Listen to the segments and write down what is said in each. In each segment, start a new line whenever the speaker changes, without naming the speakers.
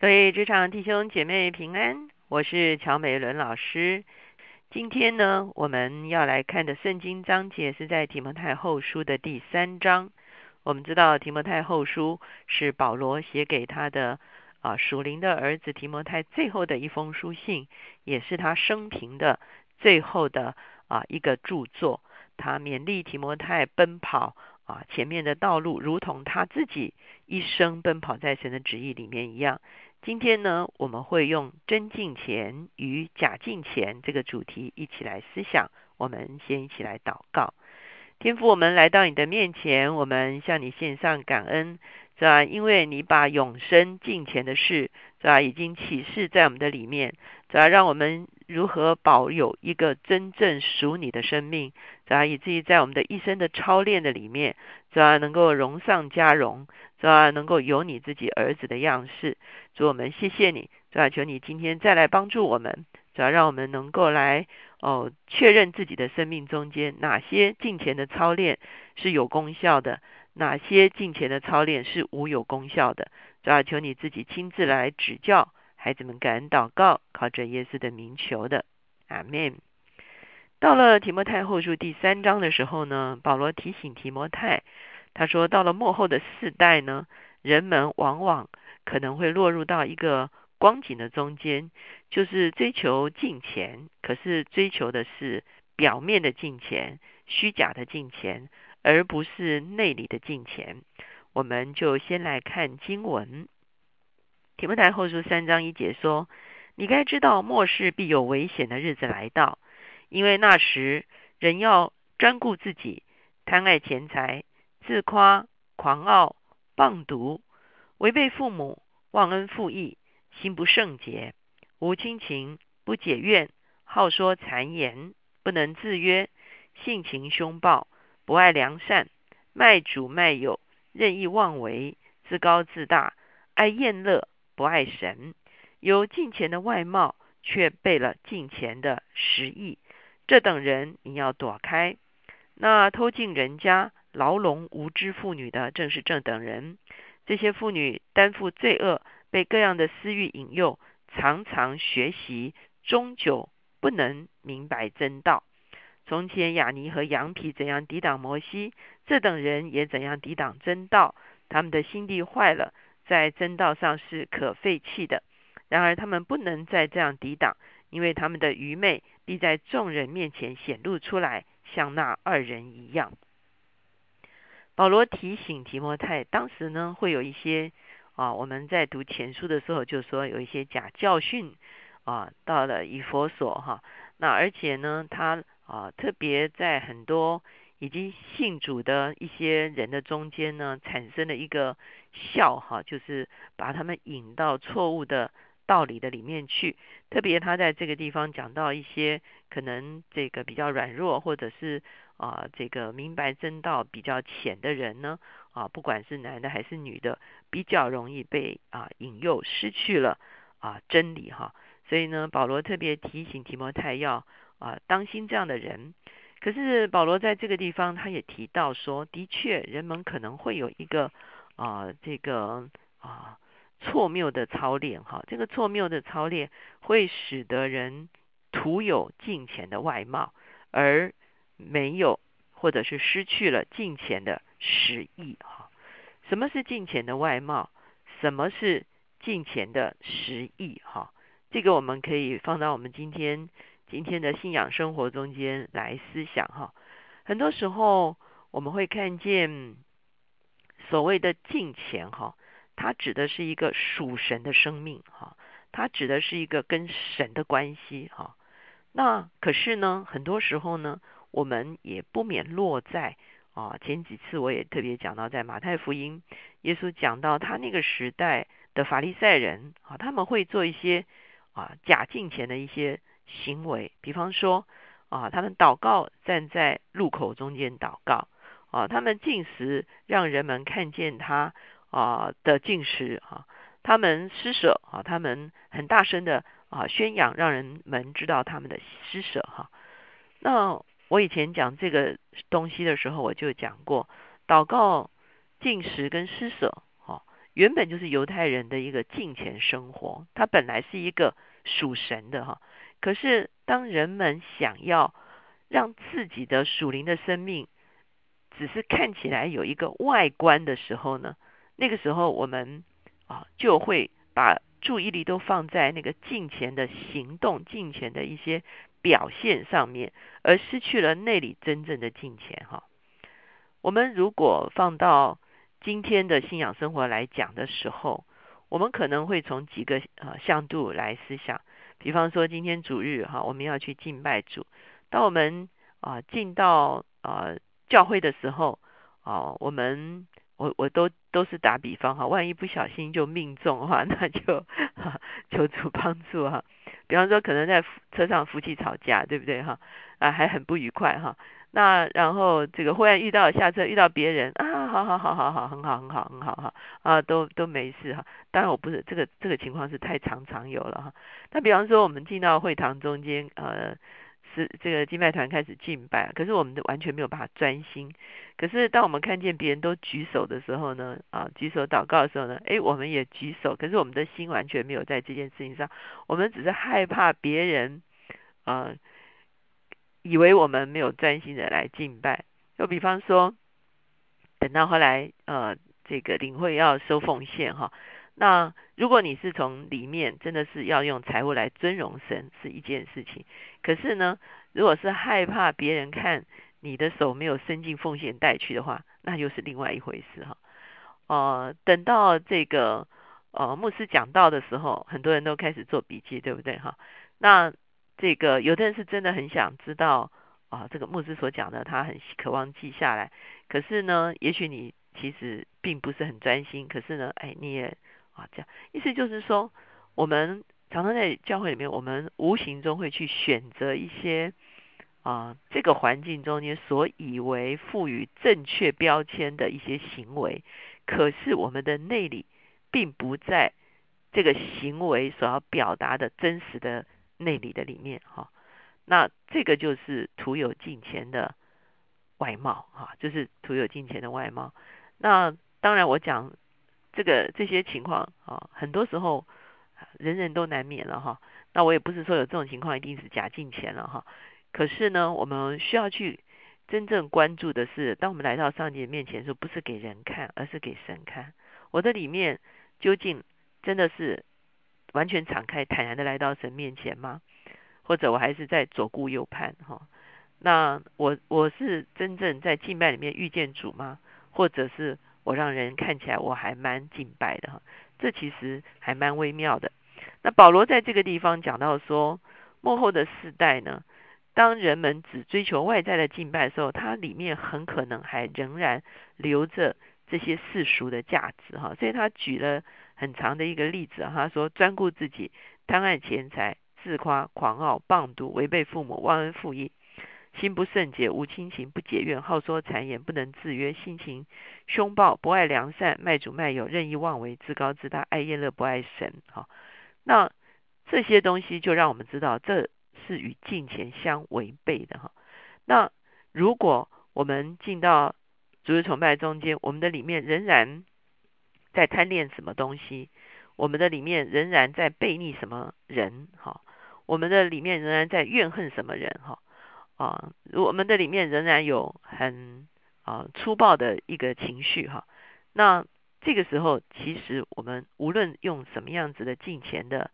各位职场弟兄姐妹平安，我是乔美伦老师。今天呢，我们要来看的圣经章节是在提摩太后书的第三章。我们知道提摩太后书是保罗写给他的啊属灵的儿子提摩太最后的一封书信，也是他生平的最后的啊一个著作。他勉励提摩太奔跑啊前面的道路，如同他自己一生奔跑在神的旨意里面一样。今天呢，我们会用真敬钱与假敬钱这个主题一起来思想。我们先一起来祷告，天父，我们来到你的面前，我们向你献上感恩，是吧？因为你把永生敬钱的事，是吧？已经启示在我们的里面，是吧？让我们如何保有一个真正属你的生命，是吧？以至于在我们的一生的操练的里面，是吧？能够荣上加荣。是吧？能够有你自己儿子的样式，主我们谢谢你，是吧？求你今天再来帮助我们，主要让我们能够来哦确认自己的生命中间哪些金钱的操练是有功效的，哪些金钱的操练是无有功效的，主要求你自己亲自来指教孩子们感恩祷告，靠着耶稣的名求的，阿门。到了提摩太后书第三章的时候呢，保罗提醒提摩太。他说：“到了末后的世代呢，人们往往可能会落入到一个光景的中间，就是追求金钱，可是追求的是表面的金钱、虚假的金钱，而不是内里的金钱。”我们就先来看经文，《提摩太后书》三章一节说：“你该知道末世必有危险的日子来到，因为那时人要专顾自己，贪爱钱财。”自夸、狂傲、棒毒，违背父母，忘恩负义，心不圣洁，无亲情，不解怨，好说谗言，不能自约，性情凶暴，不爱良善，卖主卖友，任意妄为，自高自大，爱厌乐，不爱神，有金钱的外貌，却背了金钱的实意。这等人你要躲开。那偷进人家。牢笼无知妇女的正是这等人，这些妇女担负罪恶，被各样的私欲引诱，常常学习，终究不能明白真道。从前雅尼和羊皮怎样抵挡摩西，这等人也怎样抵挡真道。他们的心地坏了，在真道上是可废弃的。然而他们不能再这样抵挡，因为他们的愚昧必在众人面前显露出来，像那二人一样。保罗提醒提摩太，当时呢会有一些啊，我们在读前书的时候就说有一些假教训啊，到了以佛所哈，那而且呢他啊特别在很多已经信主的一些人的中间呢，产生了一个笑哈，就是把他们引到错误的道理的里面去。特别他在这个地方讲到一些可能这个比较软弱或者是。啊，这个明白真道比较浅的人呢，啊，不管是男的还是女的，比较容易被啊引诱，失去了啊真理哈。所以呢，保罗特别提醒提摩太要啊当心这样的人。可是保罗在这个地方他也提到说，的确人们可能会有一个啊这个啊错谬的操练哈，这个错谬的操练会使得人徒有金钱的外貌而。没有，或者是失去了金钱的实意哈。什么是金钱的外貌？什么是金钱的实意哈？这个我们可以放到我们今天今天的信仰生活中间来思想哈。很多时候我们会看见所谓的金钱哈，它指的是一个属神的生命哈，它指的是一个跟神的关系哈。那可是呢，很多时候呢。我们也不免落在啊，前几次我也特别讲到，在马太福音，耶稣讲到他那个时代的法利赛人啊，他们会做一些啊假敬钱的一些行为，比方说啊，他们祷告站在路口中间祷告啊，他们进食让人们看见他啊的进食啊，他们施舍啊，他们很大声的啊宣扬，让人们知道他们的施舍哈，那。我以前讲这个东西的时候，我就讲过，祷告、进食跟施舍，哈，原本就是犹太人的一个敬虔生活，它本来是一个属神的哈。可是当人们想要让自己的属灵的生命只是看起来有一个外观的时候呢，那个时候我们啊就会把注意力都放在那个敬虔的行动、敬虔的一些表现上面，而失去了内里真正的敬虔哈。我们如果放到今天的信仰生活来讲的时候，我们可能会从几个呃向度来思想。比方说，今天主日哈，我们要去敬拜主。当我们啊进到啊教会的时候啊，我们我我都都是打比方哈，万一不小心就命中的话，那就 求主帮助哈。比方说，可能在车上夫妻吵架，对不对哈？啊，还很不愉快哈。那然后这个忽然遇到下车遇到别人啊，好好好好好，很好很好很好哈啊，都都没事哈。当然我不是这个这个情况是太常常有了哈。那比方说我们进到会堂中间，呃，是这个敬拜团开始敬拜，可是我们完全没有办法专心。可是当我们看见别人都举手的时候呢，啊，举手祷告的时候呢，哎，我们也举手，可是我们的心完全没有在这件事情上，我们只是害怕别人啊。以为我们没有专心的来敬拜，就比方说，等到后来呃这个领会要收奉献哈，那如果你是从里面真的是要用财物来尊荣神是一件事情，可是呢，如果是害怕别人看你的手没有伸进奉献带去的话，那又是另外一回事哈。呃，等到这个呃牧师讲到的时候，很多人都开始做笔记，对不对哈？那这个有的人是真的很想知道啊，这个牧师所讲的，他很渴望记下来。可是呢，也许你其实并不是很专心。可是呢，哎，你也这样，意思就是说，我们常常在教会里面，我们无形中会去选择一些啊这个环境中间所以为赋予正确标签的一些行为。可是我们的内里并不在这个行为所要表达的真实的。内里的里面哈，那这个就是徒有金钱的外貌哈，就是徒有金钱的外貌。那当然我讲这个这些情况啊，很多时候人人都难免了哈。那我也不是说有这种情况一定是假金钱了哈。可是呢，我们需要去真正关注的是，当我们来到上帝面前的时候，不是给人看，而是给神看。我的里面究竟真的是？完全敞开、坦然的来到神面前吗？或者我还是在左顾右盼哈？那我我是真正在敬拜里面遇见主吗？或者是我让人看起来我还蛮敬拜的哈？这其实还蛮微妙的。那保罗在这个地方讲到说，幕后的世代呢，当人们只追求外在的敬拜的时候，它里面很可能还仍然留着这些世俗的价值哈。所以他举了。很长的一个例子，他说：专顾自己，贪爱钱财，自夸狂傲，棒毒，违背父母，忘恩负义，心不圣洁，无亲情，不解怨，好说谗言，不能自约，性情凶暴，不爱良善，卖主卖友，任意妄为，自高自大，爱厌乐，不爱神。哈，那这些东西就让我们知道，这是与金钱相违背的。哈，那如果我们进到主日崇拜中间，我们的里面仍然。在贪恋什么东西？我们的里面仍然在背逆什么人？哈，我们的里面仍然在怨恨什么人？哈啊，我们的里面仍然有很啊粗暴的一个情绪哈。那这个时候，其实我们无论用什么样子的金钱的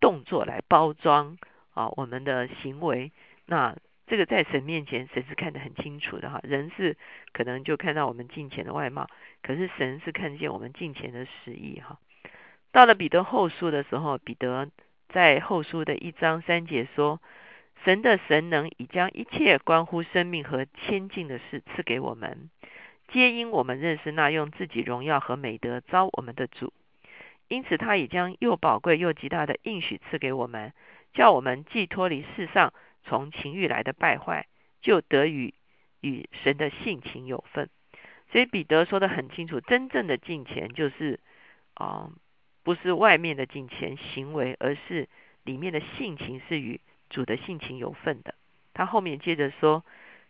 动作来包装啊我们的行为，那。这个在神面前，神是看得很清楚的哈。人是可能就看到我们敬虔的外貌，可是神是看见我们敬虔的实意哈。到了彼得后书的时候，彼得在后书的一章三节说：“神的神能已将一切关乎生命和千进的事赐给我们，皆因我们认识那用自己荣耀和美德招我们的主。因此，他已将又宝贵又极大的应许赐给我们，叫我们既脱离世上。”从情欲来的败坏，就得与与神的性情有份。所以彼得说的很清楚，真正的金钱就是啊，不是外面的金钱行为，而是里面的性情是与主的性情有份的。他后面接着说，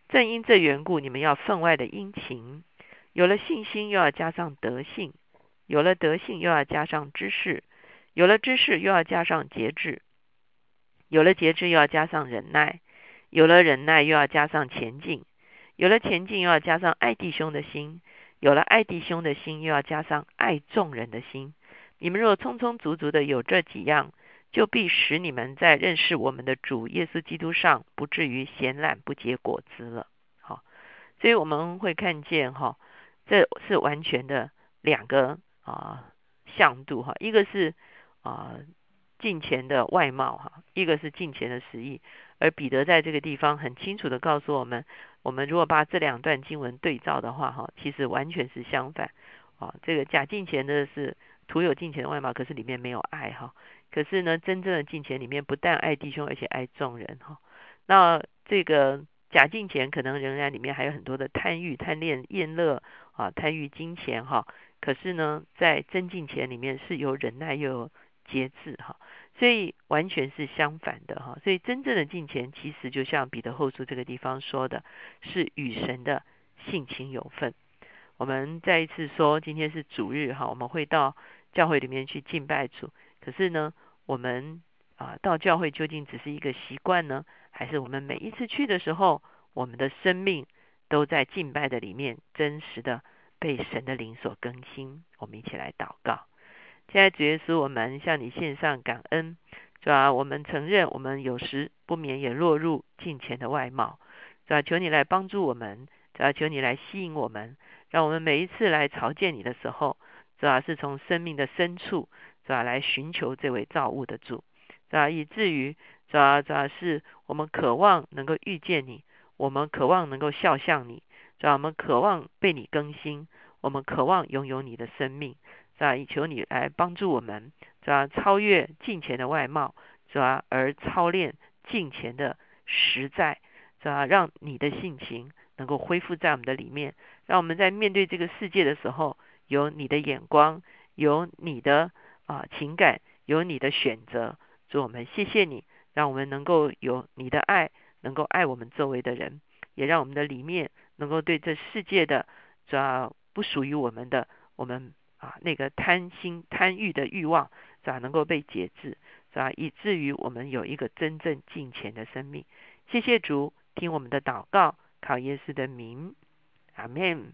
正因这缘故，你们要分外的殷勤，有了信心，又要加上德性；有了德性又要加上知识，有了知识又要加上节制，有了节制又要加上忍耐，有了忍耐又要加上前进，有了前进又要加上爱弟兄的心，有了爱弟兄的心又要加上爱众人的心。你们若充充足足的有这几样，就必使你们在认识我们的主耶稣基督上，不至于闲懒不结果子了。好，所以我们会看见哈，这是完全的两个啊向度哈，一个是啊金钱的外貌哈，一个是金钱的实意。而彼得在这个地方很清楚的告诉我们，我们如果把这两段经文对照的话哈，其实完全是相反啊。这个假金钱的是徒有金钱的外貌，可是里面没有爱哈。可是呢，真正的金钱里面不但爱弟兄，而且爱众人哈。那这个假金钱可能仍然里面还有很多的贪欲、贪恋、厌乐啊，贪欲金钱哈。可是呢，在真金钱里面是有忍耐又有节制哈。所以完全是相反的哈，所以真正的敬虔，其实就像彼得后书这个地方说的，是与神的性情有份。我们再一次说，今天是主日哈，我们会到教会里面去敬拜主。可是呢，我们啊到教会究竟只是一个习惯呢，还是我们每一次去的时候，我们的生命都在敬拜的里面真实的被神的灵所更新？我们一起来祷告。现在主耶稣，我们向你献上感恩，是吧？我们承认我们有时不免也落入金钱的外貌，是吧？求你来帮助我们，是吧？求你来吸引我们，让我们每一次来朝见你的时候，是吧？是从生命的深处，是吧？来寻求这位造物的主，是吧？以至于，是吧？是吧？是我们渴望能够遇见你，我们渴望能够笑向你，是吧？我们渴望被你更新，我们渴望拥有你的生命。是吧？以求你来帮助我们，是吧？超越金钱的外貌，是吧？而操练金钱的实在，是吧？让你的性情能够恢复在我们的里面，让我们在面对这个世界的时候，有你的眼光，有你的啊情感，有你的选择。祝我们谢谢你，让我们能够有你的爱，能够爱我们周围的人，也让我们的里面能够对这世界的，主要不属于我们的，我们。啊，那个贪心贪欲的欲望，是吧？能够被节制，是吧？以至于我们有一个真正敬虔的生命。谢谢主，听我们的祷告，靠耶稣的名，阿门。